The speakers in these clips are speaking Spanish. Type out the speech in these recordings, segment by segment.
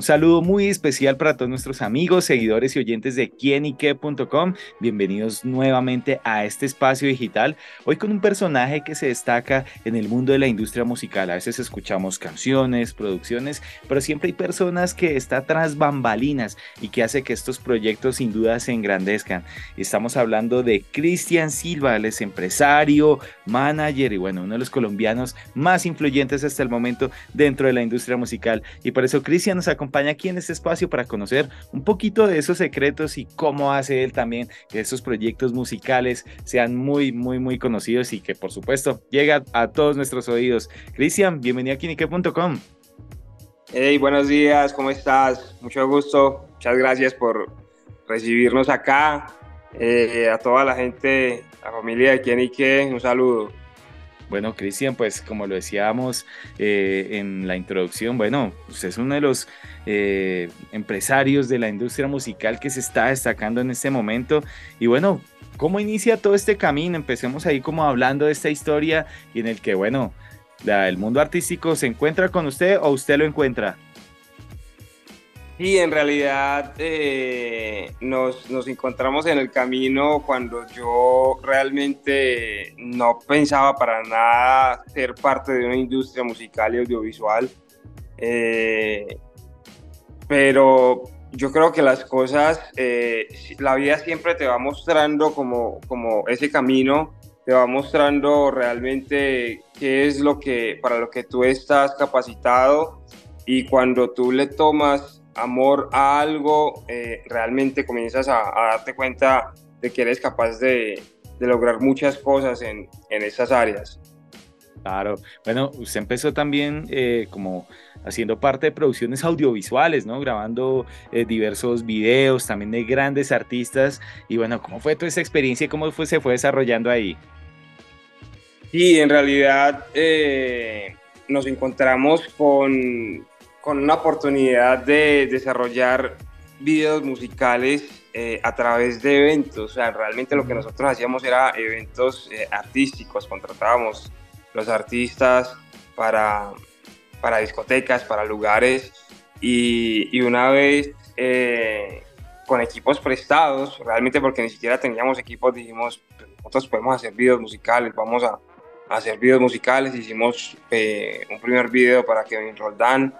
Un saludo muy especial para todos nuestros amigos, seguidores y oyentes de quienique.com. Bienvenidos nuevamente a este espacio digital. Hoy con un personaje que se destaca en el mundo de la industria musical. A veces escuchamos canciones, producciones, pero siempre hay personas que están tras bambalinas y que hace que estos proyectos sin duda se engrandezcan. Estamos hablando de Cristian Silva, él es empresario, manager y bueno, uno de los colombianos más influyentes hasta el momento dentro de la industria musical. Y por eso Cristian nos acompaña acompaña aquí en este espacio para conocer un poquito de esos secretos y cómo hace él también que esos proyectos musicales sean muy, muy, muy conocidos y que por supuesto llega a todos nuestros oídos. Cristian, bienvenido a Kinique.com. Hey, buenos días, ¿cómo estás? Mucho gusto, muchas gracias por recibirnos acá. Eh, a toda la gente, la familia de Kinique, un saludo. Bueno, Cristian, pues como lo decíamos eh, en la introducción, bueno, usted es uno de los eh, empresarios de la industria musical que se está destacando en este momento. Y bueno, ¿cómo inicia todo este camino? Empecemos ahí como hablando de esta historia y en el que, bueno, el mundo artístico se encuentra con usted o usted lo encuentra. Sí, en realidad eh, nos, nos, encontramos en el camino cuando yo realmente no pensaba para nada ser parte de una industria musical y audiovisual. Eh, pero yo creo que las cosas, eh, la vida siempre te va mostrando como, como ese camino, te va mostrando realmente qué es lo que, para lo que tú estás capacitado y cuando tú le tomas amor a algo, eh, realmente comienzas a, darte cuenta de que eres capaz de, lograr muchas cosas en, en, esas áreas. Claro, bueno, usted empezó también eh, como haciendo parte de producciones audiovisuales, ¿no? Grabando eh, diversos videos también de grandes artistas. Y bueno, ¿cómo fue toda esa experiencia y cómo fue, se fue desarrollando ahí? Sí, en realidad nos encontramos con, con una oportunidad de desarrollar videos musicales eh, a través de eventos. O sea, realmente lo que nosotros hacíamos era eventos eh, artísticos, contratábamos los artistas para, para discotecas, para lugares. Y, y una vez eh, con equipos prestados, realmente porque ni siquiera teníamos equipos, dijimos, nosotros podemos hacer videos musicales, vamos a, a hacer videos musicales, hicimos un primer video para Kevin Roldán,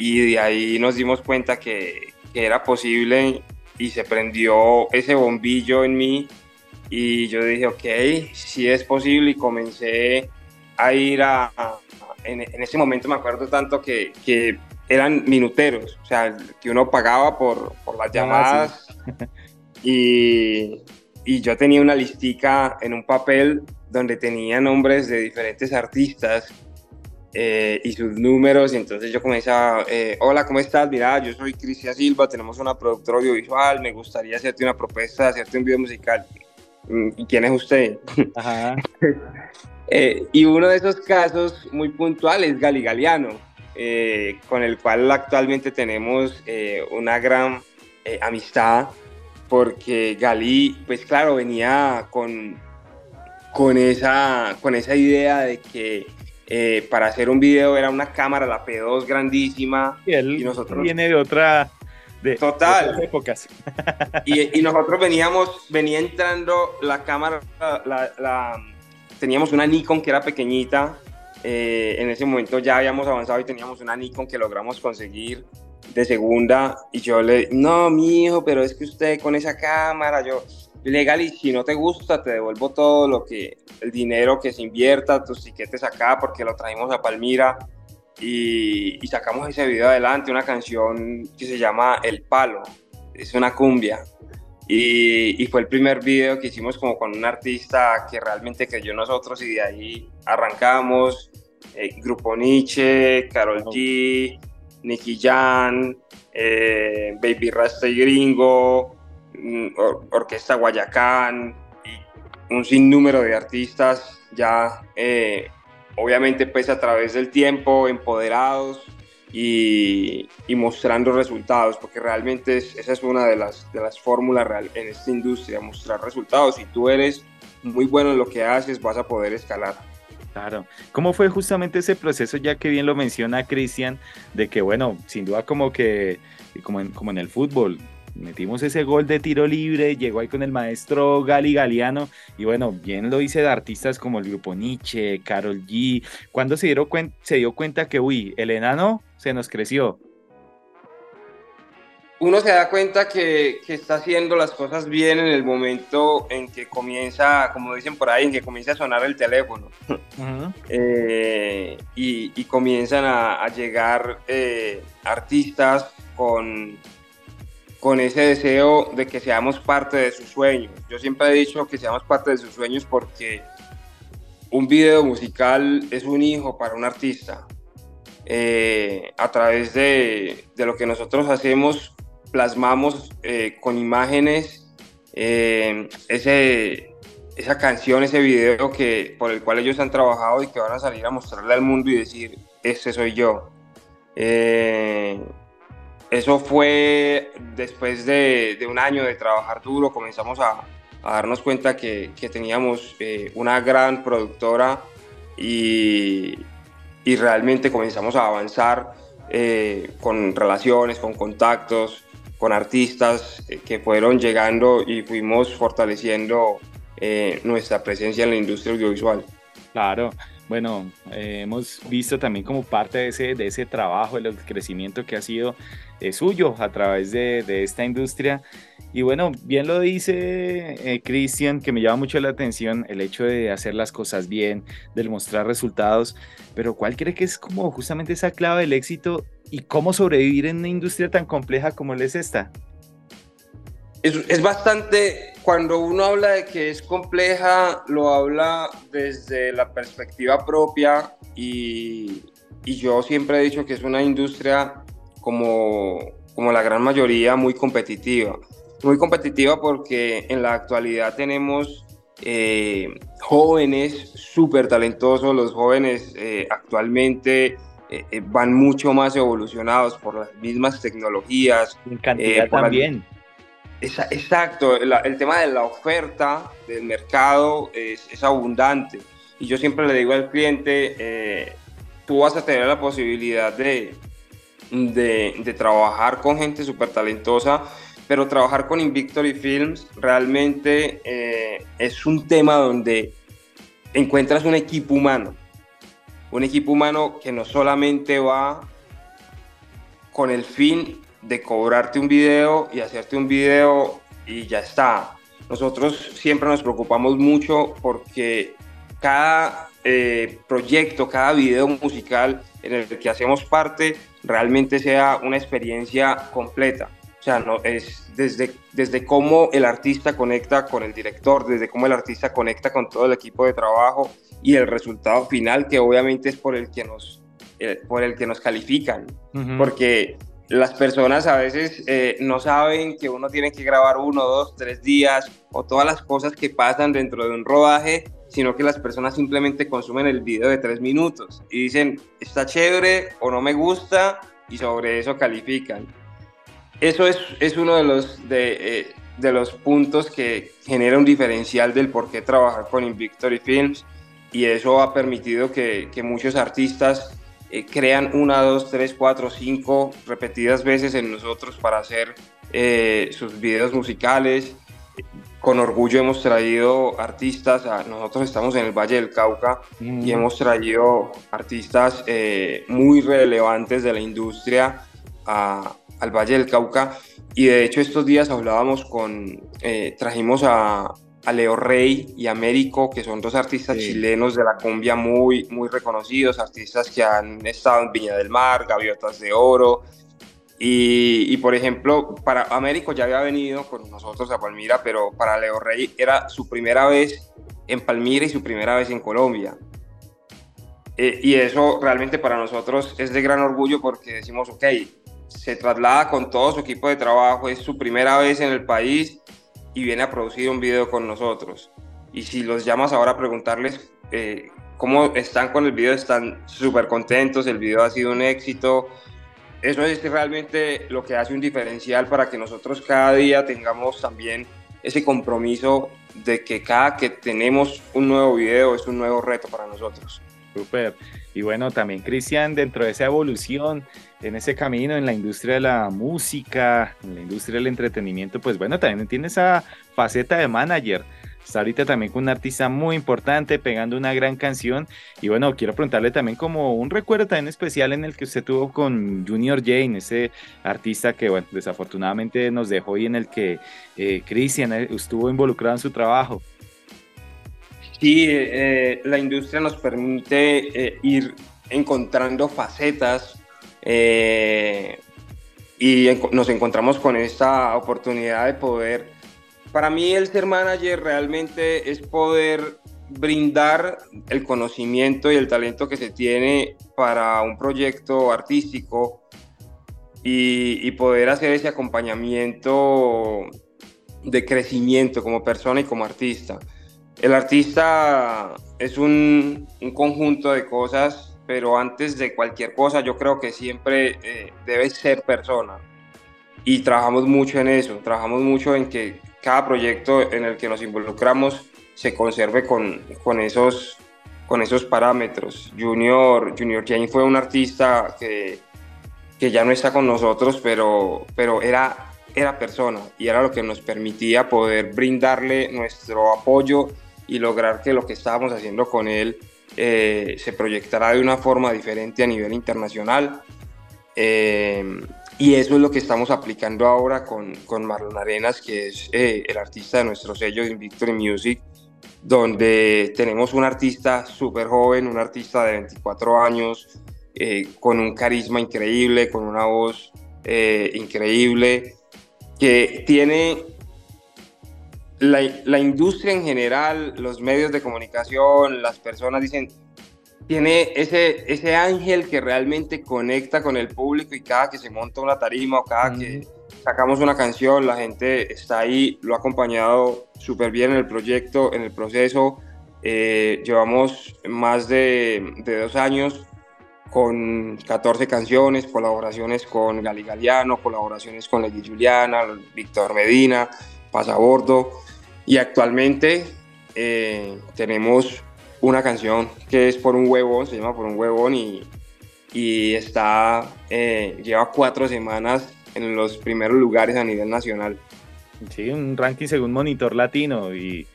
y de ahí nos dimos cuenta que, que era posible y se prendió ese bombillo en mí y yo dije, ok, sí es posible y comencé a ir a... en, en, ese momento me acuerdo tanto que, que, eran minuteros, o sea, que uno pagaba por, por las ah, llamadas y, y yo tenía una listica en un papel donde tenía nombres de diferentes artistas eh, y sus números. Y entonces yo comencé a, eh, hola, ¿cómo estás? Mira, yo soy Cristian Silva, tenemos una productora audiovisual, me gustaría hacerte una propuesta, hacerte un video musical. Mm, ¿Y quién es usted? eh, y uno de esos casos muy puntuales es Gali Galeano, eh, con el cual actualmente tenemos una gran amistad, porque Gali, pues claro, venía con, con, esa, con esa idea de que eh, para hacer un video era una cámara, la P2 grandísima. Y él nosotros... viene de otra... De, Total. épocas. Y, nosotros veníamos, venía entrando la cámara, la, teníamos una Nikon que era pequeñita. Eh, en ese momento ya habíamos avanzado y teníamos una Nikon que logramos conseguir de segunda. Y yo le, no, mi hijo, pero es que usted con esa cámara, yo, legal y si no te gusta te devuelvo todo lo que el dinero que se invierta, tus tiquetes acá porque lo traímos a Palmira. Y, sacamos ese video adelante, una canción que se llama El Palo, es una cumbia. Y, fue el primer video que hicimos como con un artista que realmente creyó en nosotros y de ahí arrancamos, eh, Grupo Nietzsche, Carol G, Nicky Jan, eh, Baby Rasta y Gringo, Orquesta Guayacán y un sinnúmero de artistas ya, eh, obviamente pues a través del tiempo, empoderados y, mostrando resultados, porque realmente esa es una de las, de las fórmulas en esta industria, mostrar resultados. Si tú eres muy bueno en lo que haces, vas a poder escalar. Claro. ¿Cómo fue justamente ese proceso, ya que bien lo menciona Cristian, de que, bueno, sin duda como que, como en, como en el fútbol, metimos ese gol de tiro libre, llegó ahí con el maestro Gali Galeano, y bueno, bien lo hice de artistas como el grupo Nietzsche, Carol G. ¿Cuándo se, dieron se dio cuenta que, uy, el enano se nos creció? Uno se da cuenta que, que, está haciendo las cosas bien en el momento en que comienza, como dicen por ahí, en que comienza a sonar el teléfono. Eh, y, comienzan a, llegar eh, artistas con con ese deseo de que seamos parte de sus sueños. Yo siempre he dicho que seamos parte de sus sueños porque un video musical es un hijo para un artista. Eh, a través de, de, lo que nosotros hacemos, plasmamos eh, con imágenes eh, ese, esa canción, ese video que, por el cual ellos han trabajado y que van a salir a mostrarle al mundo y decir, este soy yo. Eso fue después de, un año de trabajar duro, comenzamos a, darnos cuenta que, teníamos eh, una gran productora y, realmente comenzamos a avanzar eh, con relaciones, con contactos, con artistas eh, que fueron llegando y fuimos fortaleciendo nuestra presencia en la industria audiovisual. Claro, bueno, hemos visto también como parte de ese, de ese trabajo, el crecimiento que ha sido suyo a través de, esta industria. Y bueno, bien lo dice eh, Cristian, que me llama mucho la atención el hecho de hacer las cosas bien, de mostrar resultados, pero ¿cuál cree que es como justamente esa clave del éxito y cómo sobrevivir en una industria tan compleja como es esta? Es, es bastante, cuando uno habla de que es compleja, lo habla desde la perspectiva propia y, y yo siempre he dicho que es una industria como, como la gran mayoría, muy competitiva. Muy competitiva porque en la actualidad tenemos eh, jóvenes súper talentosos, los jóvenes eh, actualmente eh, van mucho más evolucionados por las mismas tecnologías. En cantidad también. Exacto, el tema de la oferta del mercado es, abundante. Y yo siempre le digo al cliente, tú vas a tener la posibilidad de, de, trabajar con gente súper talentosa, pero trabajar con Invictory Films realmente eh, es un tema donde encuentras un equipo humano, un equipo humano que no solamente va con el fin de cobrarte un video y hacerte un video y ya está. Nosotros siempre nos preocupamos mucho porque cada eh, proyecto, cada video musical en el que hacemos parte realmente sea una experiencia completa. O sea, no, es desde, desde cómo el artista conecta con el director, desde cómo el artista conecta con todo el equipo de trabajo y el resultado final que obviamente es por el que nos, eh, por el que nos califican. Porque las personas a veces eh, no saben que uno tiene que grabar uno, dos, tres días o todas las cosas que pasan dentro de un rodaje sino que las personas simplemente consumen el video de tres minutos y dicen, está chévere o no me gusta y sobre eso califican. Eso es, es uno de los, de, eh, de los puntos que genera un diferencial del por qué trabajar con Invictory Films y eso ha permitido que, que muchos artistas eh, crean una, dos, tres, cuatro, cinco repetidas veces en nosotros para hacer eh, sus videos musicales. Con orgullo hemos traído artistas, nosotros estamos en el Valle del Cauca y hemos traído artistas eh, muy relevantes de la industria al Valle del Cauca. Y de hecho estos días hablábamos con, trajimos a, Leo Rey y a Américo, que son dos artistas chilenos de la cumbia muy, muy reconocidos, artistas que han estado en Viña del Mar, Gaviotas de Oro, y, por ejemplo, para Américo ya había venido con nosotros a Palmira, pero para Leo Rey era su primera vez en Palmira y su primera vez en Colombia. Eh, y eso realmente para nosotros es de gran orgullo porque decimos, ok, se traslada con todo su equipo de trabajo, es su primera vez en el país y viene a producir un video con nosotros. Y si los llamas ahora a preguntarles eh, cómo están con el video, están súper contentos, el video ha sido un éxito, eso es realmente lo que hace un diferencial para que nosotros cada día tengamos también ese compromiso de que cada que tenemos un nuevo video es un nuevo reto para nosotros. Súper. Y bueno, también Cristian, dentro de esa evolución, en ese camino, en la industria de la música, en la industria del entretenimiento, pues bueno, también tiene esa faceta de manager. Está ahorita también con un artista muy importante, pegando una gran canción. Y bueno, quiero preguntarle también como un recuerdo también especial en el que usted tuvo con Junior Jane, ese artista que, bueno, desafortunadamente nos dejó y en el que eh, Cristian eh, estuvo involucrado en su trabajo. Sí, eh, la industria nos permite eh, ir encontrando facetas y nos encontramos con esta oportunidad de poder para mí el ser manager realmente es poder brindar el conocimiento y el talento que se tiene para un proyecto artístico y, poder hacer ese acompañamiento de crecimiento como persona y como artista. El artista es un, conjunto de cosas, pero antes de cualquier cosa yo creo que siempre eh, debe ser persona. Y trabajamos mucho en eso, trabajamos mucho en que cada proyecto en el que nos involucramos se conserve con, con, esos, con esos parámetros. Junior, Junior Jane fue un artista que, que ya no está con nosotros, pero, pero era, era persona y era lo que nos permitía poder brindarle nuestro apoyo y lograr que lo que estábamos haciendo con él eh, se proyectara de una forma diferente a nivel internacional. Eh, y eso es lo que estamos aplicando ahora con, con Marlon Arenas, que es eh, el artista de nuestro sello de Victory Music, donde tenemos un artista súper joven, un artista de 24 años, eh, con un carisma increíble, con una voz eh, increíble, que tiene la, la, industria en general, los medios de comunicación, las personas dicen, tiene ese, ese ángel que realmente conecta con el público y cada que se monta una tarima o cada que sacamos una canción, la gente está ahí, lo ha acompañado súper bien en el proyecto, en el proceso. Eh, llevamos más de, de, dos años con 14 canciones, colaboraciones con Gali Galiano, colaboraciones con Lady Juliana, Víctor Medina, Pasabordo y actualmente eh, tenemos una canción que es Por un huevón, se llama Por un huevón y, y está, eh, lleva cuatro semanas en los primeros lugares a nivel nacional. Sí, un ranking según Monitor Latino y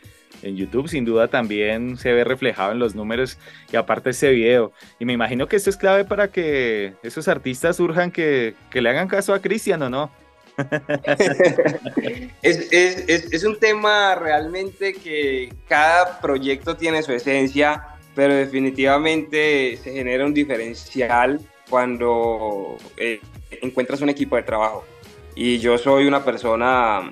en YouTube sin duda también se ve reflejado en los números y aparte ese video. Y me imagino que esto es clave para que esos artistas surjan que, que le hagan caso a Cristian o no. es, un tema realmente que cada proyecto tiene su esencia, pero definitivamente se genera un diferencial cuando eh, encuentras un equipo de trabajo. Y yo soy una persona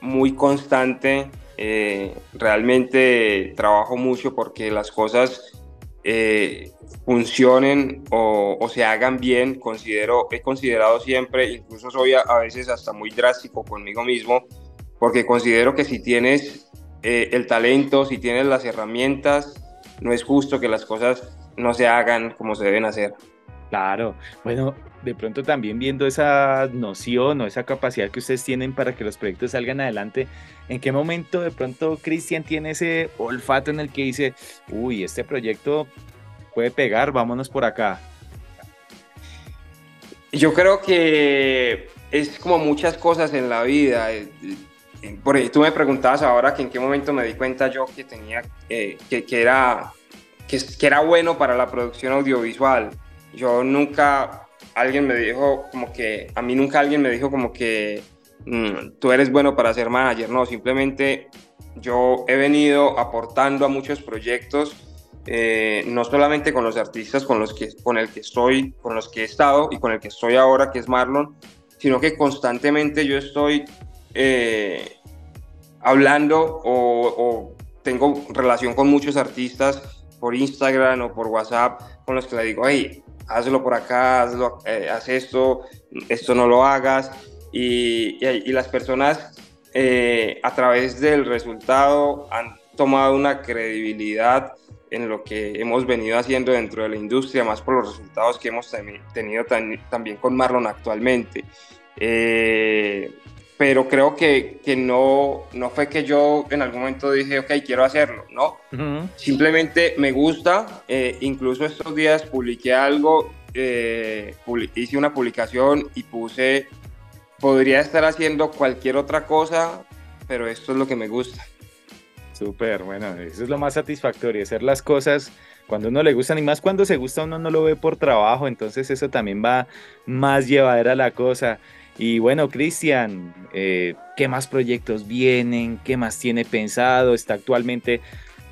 muy constante, eh, realmente trabajo mucho porque las cosas eh, funcionen o, se hagan bien, considero, he considerado siempre, incluso soy a, veces hasta muy drástico conmigo mismo, porque considero que si tienes eh, el talento, si tienes las herramientas, no es justo que las cosas no se hagan como se deben hacer. Claro, bueno, de pronto también viendo esa noción o esa capacidad que ustedes tienen para que los proyectos salgan adelante, ¿en qué momento de pronto Cristian tiene ese olfato en el que dice, uy, este proyecto puede pegar, vámonos por acá? Yo creo que es como muchas cosas en la vida. Eh, eh, por tú me preguntabas ahora que en qué momento me di cuenta yo que tenía, eh, que, era, que, era bueno para la producción audiovisual. Yo nunca, alguien me dijo como que, a mí nunca alguien me dijo como que mm, tú eres bueno para ser manager. No, simplemente yo he venido aportando a muchos proyectos eh, no solamente con los artistas con los que con el que estoy, con los que he estado y con el que estoy ahora, que es Marlon, sino que constantemente yo estoy eh, hablando o, tengo relación con muchos artistas por Instagram o por WhatsApp con los que le digo, hey, hazlo por acá, hazlo, eh, haz esto, esto no lo hagas. Y, las personas a través del resultado han tomado una credibilidad en lo que hemos venido haciendo dentro de la industria, más por los resultados que hemos tenido también con Marlon actualmente. Eh, pero creo que, que, no, no fue que yo en algún momento dije, ok, quiero hacerlo, ¿no? Simplemente me gusta, eh, incluso estos días publiqué algo, eh, hice una publicación y puse, podría estar haciendo cualquier otra cosa, pero esto es lo que me gusta. Súper, bueno, eso es lo más satisfactorio, hacer las cosas cuando uno le gustan y más cuando se gusta uno no lo ve por trabajo, entonces eso también va más llevadera la cosa. Y bueno, Cristian, eh, ¿qué más proyectos vienen? ¿Qué más tiene pensado? Está actualmente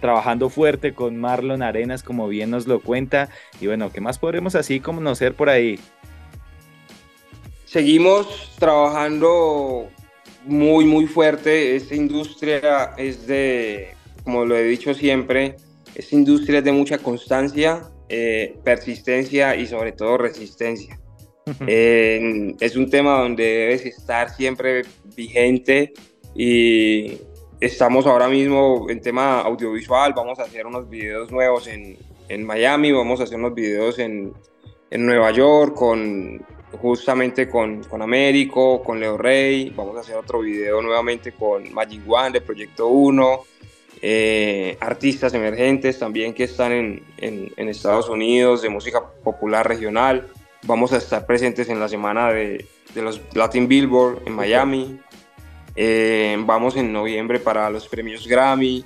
trabajando fuerte con Marlon Arenas, como bien nos lo cuenta. Y bueno, ¿qué más podremos así conocer por ahí? Seguimos trabajando muy, muy fuerte. Esta industria es de, como lo he dicho siempre, esta industria es de mucha constancia, eh, persistencia y sobre todo resistencia es un tema donde debes estar siempre vigente y estamos ahora mismo en tema audiovisual, vamos a hacer unos videos nuevos en, en Miami, vamos a hacer unos videos en, en Nueva York con justamente con, con Américo, con Leo Rey, vamos a hacer otro video nuevamente con Magic One de Proyecto 1, eh, artistas emergentes también que están en, en, en Estados Unidos de música popular regional. Vamos a estar presentes en la semana de, los Latin Billboard en Miami. Eh, vamos en noviembre para los premios Grammy.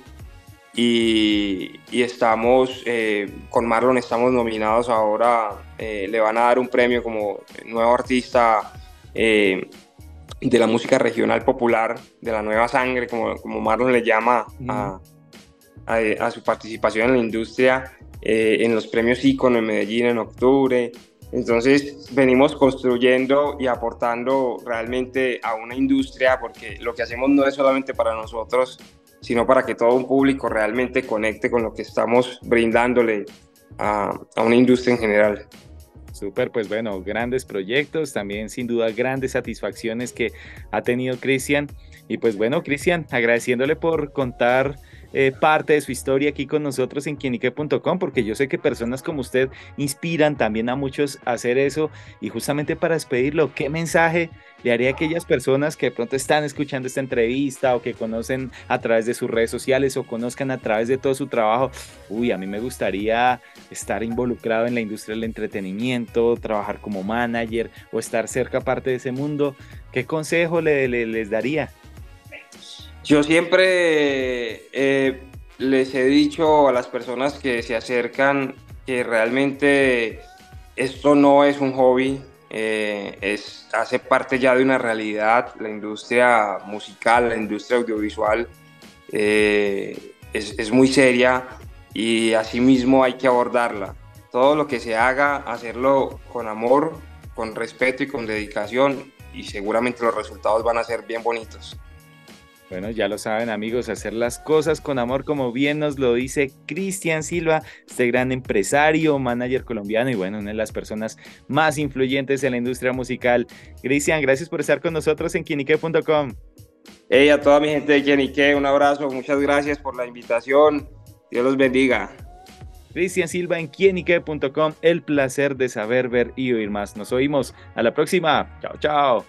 Y, estamos, eh, con Marlon estamos nominados ahora, eh, le van a dar un premio como nuevo artista de la música regional popular, de la nueva sangre, como, como Marlon le llama a, a, su participación en la industria, en los premios Icono en Medellín en octubre. Entonces venimos construyendo y aportando realmente a una industria porque lo que hacemos no es solamente para nosotros, sino para que todo un público realmente conecte con lo que estamos brindándole a, una industria en general. Súper, pues bueno, grandes proyectos, también sin duda grandes satisfacciones que ha tenido Cristian. Y pues bueno, Cristian, agradeciéndole por contar eh, parte de su historia aquí con nosotros en quienique.com, porque yo sé que personas como usted inspiran también a muchos a hacer eso. Y justamente para despedirlo, ¿qué mensaje le haría a aquellas personas que de pronto están escuchando esta entrevista o que conocen a través de sus redes sociales o conozcan a través de todo su trabajo? Uy, a mí me gustaría estar involucrado en la industria del entretenimiento, trabajar como manager o estar cerca parte de ese mundo. ¿Qué consejo le, les daría? Yo siempre eh, les he dicho a las personas que se acercan que realmente esto no es un hobby, eh, es, hace parte ya de una realidad. La industria musical, la industria audiovisual eh, es, es, muy seria y asimismo hay que abordarla. Todo lo que se haga, hacerlo con amor, con respeto y con dedicación y seguramente los resultados van a ser bien bonitos. Bueno, ya lo saben amigos, hacer las cosas con amor, como bien nos lo dice Cristian Silva, este gran empresario, manager colombiano y bueno, una de las personas más influyentes en la industria musical. Cristian, gracias por estar con nosotros en quienique.com. Hey, a toda mi gente de Quienique, un abrazo, muchas gracias por la invitación, Dios los bendiga. Cristian Silva en quienique.com, el placer de saber, ver y oír más. Nos oímos, a la próxima, chao, chao.